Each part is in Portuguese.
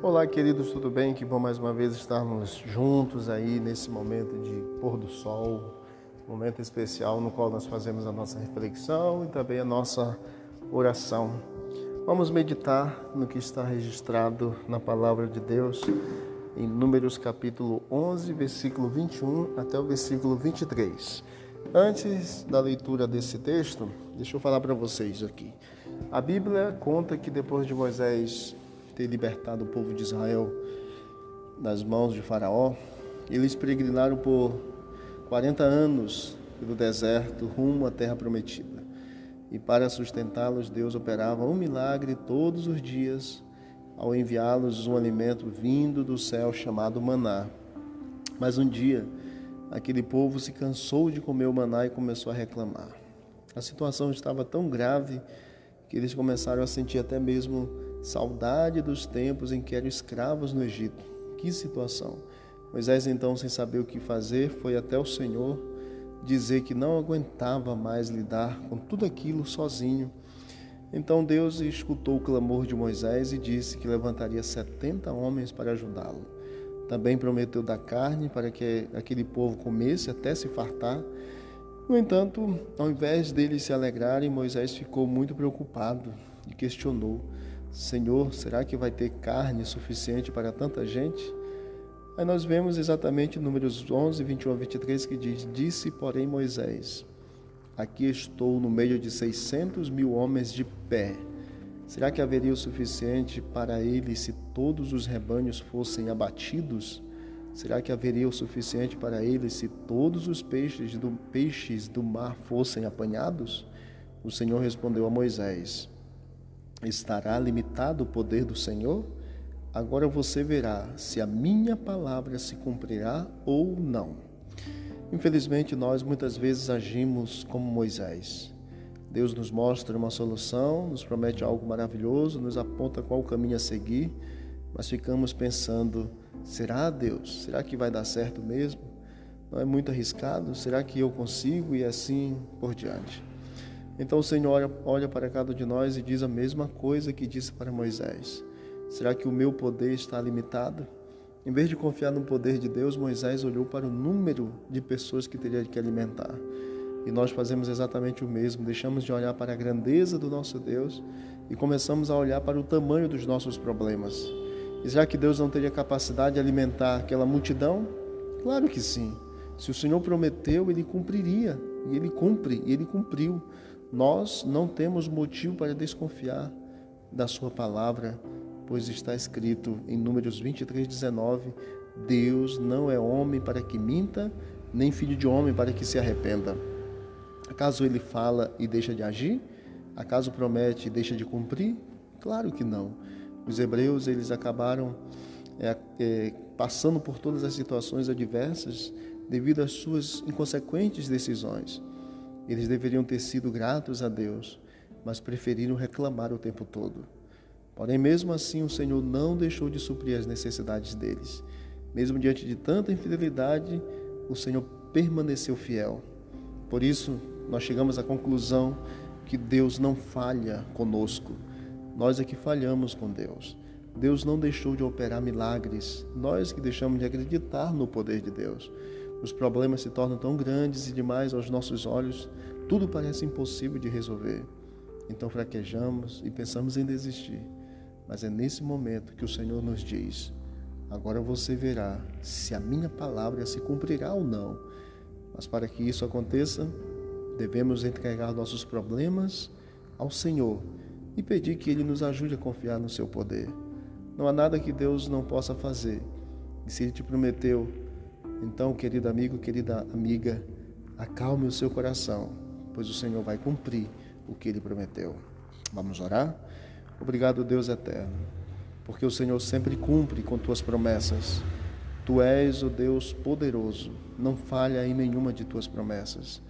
Olá, queridos, tudo bem? Que bom mais uma vez estarmos juntos aí nesse momento de pôr do sol, momento especial no qual nós fazemos a nossa reflexão e também a nossa oração. Vamos meditar no que está registrado na palavra de Deus em Números capítulo 11, versículo 21 até o versículo 23. Antes da leitura desse texto, deixa eu falar para vocês aqui. A Bíblia conta que depois de Moisés ter libertado o povo de Israel das mãos de Faraó, eles peregrinaram por 40 anos pelo deserto rumo à terra prometida. E para sustentá-los, Deus operava um milagre todos os dias ao enviá-los um alimento vindo do céu chamado maná. Mas um dia, aquele povo se cansou de comer o maná e começou a reclamar. A situação estava tão grave que eles começaram a sentir até mesmo Saudade dos tempos em que eram escravos no Egito. Que situação! Moisés, então, sem saber o que fazer, foi até o Senhor dizer que não aguentava mais lidar com tudo aquilo sozinho. Então Deus escutou o clamor de Moisés e disse que levantaria setenta homens para ajudá-lo. Também prometeu dar carne para que aquele povo comesse até se fartar. No entanto, ao invés deles se alegrarem, Moisés ficou muito preocupado e questionou: Senhor, será que vai ter carne suficiente para tanta gente? Aí nós vemos exatamente números 11, 21 a 23 que diz: Disse, porém, Moisés: Aqui estou no meio de 600 mil homens de pé. Será que haveria o suficiente para eles se todos os rebanhos fossem abatidos? Será que haveria o suficiente para eles se todos os peixes do, peixes do mar fossem apanhados? O Senhor respondeu a Moisés: estará limitado o poder do Senhor? Agora você verá se a minha palavra se cumprirá ou não. Infelizmente, nós muitas vezes agimos como Moisés. Deus nos mostra uma solução, nos promete algo maravilhoso, nos aponta qual caminho a seguir, mas ficamos pensando: será Deus? Será que vai dar certo mesmo? Não é muito arriscado? Será que eu consigo? E assim por diante. Então o Senhor olha para cada um de nós e diz a mesma coisa que disse para Moisés: Será que o meu poder está limitado? Em vez de confiar no poder de Deus, Moisés olhou para o número de pessoas que teria que alimentar. E nós fazemos exatamente o mesmo, deixamos de olhar para a grandeza do nosso Deus e começamos a olhar para o tamanho dos nossos problemas. Será que Deus não teria capacidade de alimentar aquela multidão? Claro que sim. Se o Senhor prometeu, ele cumpriria. E ele cumpre, e ele cumpriu. Nós não temos motivo para desconfiar da Sua palavra, pois está escrito em Números 23, 19: Deus não é homem para que minta, nem filho de homem para que se arrependa. Acaso ele fala e deixa de agir? Acaso promete e deixa de cumprir? Claro que não. Os hebreus eles acabaram é, é, passando por todas as situações adversas devido às suas inconsequentes decisões. Eles deveriam ter sido gratos a Deus, mas preferiram reclamar o tempo todo. Porém, mesmo assim, o Senhor não deixou de suprir as necessidades deles. Mesmo diante de tanta infidelidade, o Senhor permaneceu fiel. Por isso, nós chegamos à conclusão que Deus não falha conosco. Nós é que falhamos com Deus. Deus não deixou de operar milagres, nós que deixamos de acreditar no poder de Deus. Os problemas se tornam tão grandes e demais aos nossos olhos, tudo parece impossível de resolver. Então fraquejamos e pensamos em desistir. Mas é nesse momento que o Senhor nos diz: Agora você verá se a minha palavra se cumprirá ou não. Mas para que isso aconteça, devemos entregar nossos problemas ao Senhor e pedir que Ele nos ajude a confiar no seu poder. Não há nada que Deus não possa fazer. E se Ele te prometeu então, querido amigo, querida amiga, acalme o seu coração, pois o Senhor vai cumprir o que ele prometeu. Vamos orar? Obrigado, Deus eterno, porque o Senhor sempre cumpre com tuas promessas. Tu és o Deus poderoso, não falha em nenhuma de tuas promessas.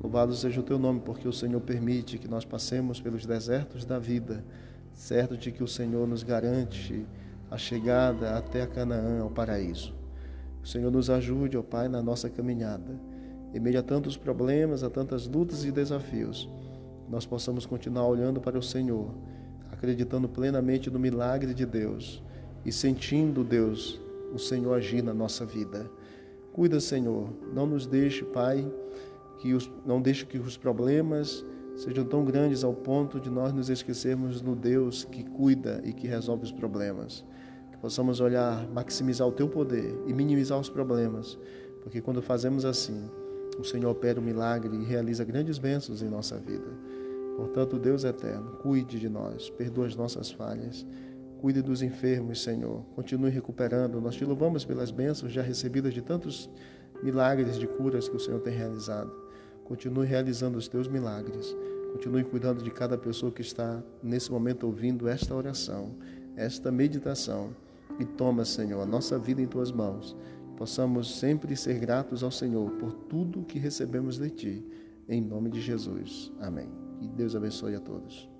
Louvado seja o teu nome, porque o Senhor permite que nós passemos pelos desertos da vida, certo de que o Senhor nos garante a chegada até a Canaã, ao paraíso. O Senhor nos ajude, ó Pai, na nossa caminhada. Em meio a tantos problemas, a tantas lutas e desafios, nós possamos continuar olhando para o Senhor, acreditando plenamente no milagre de Deus e sentindo, Deus, o Senhor agir na nossa vida. Cuida, Senhor, não nos deixe, Pai, que os, não deixe que os problemas sejam tão grandes ao ponto de nós nos esquecermos do Deus que cuida e que resolve os problemas. Que possamos olhar, maximizar o teu poder e minimizar os problemas, porque quando fazemos assim, o Senhor opera o um milagre e realiza grandes bênçãos em nossa vida. Portanto, Deus eterno, cuide de nós, perdoa as nossas falhas, cuide dos enfermos, Senhor. Continue recuperando. Nós te louvamos pelas bênçãos já recebidas de tantos milagres de curas que o Senhor tem realizado. Continue realizando os teus milagres. Continue cuidando de cada pessoa que está nesse momento ouvindo esta oração, esta meditação. E toma, Senhor, a nossa vida em tuas mãos. Possamos sempre ser gratos ao Senhor por tudo que recebemos de ti. Em nome de Jesus. Amém. Que Deus abençoe a todos.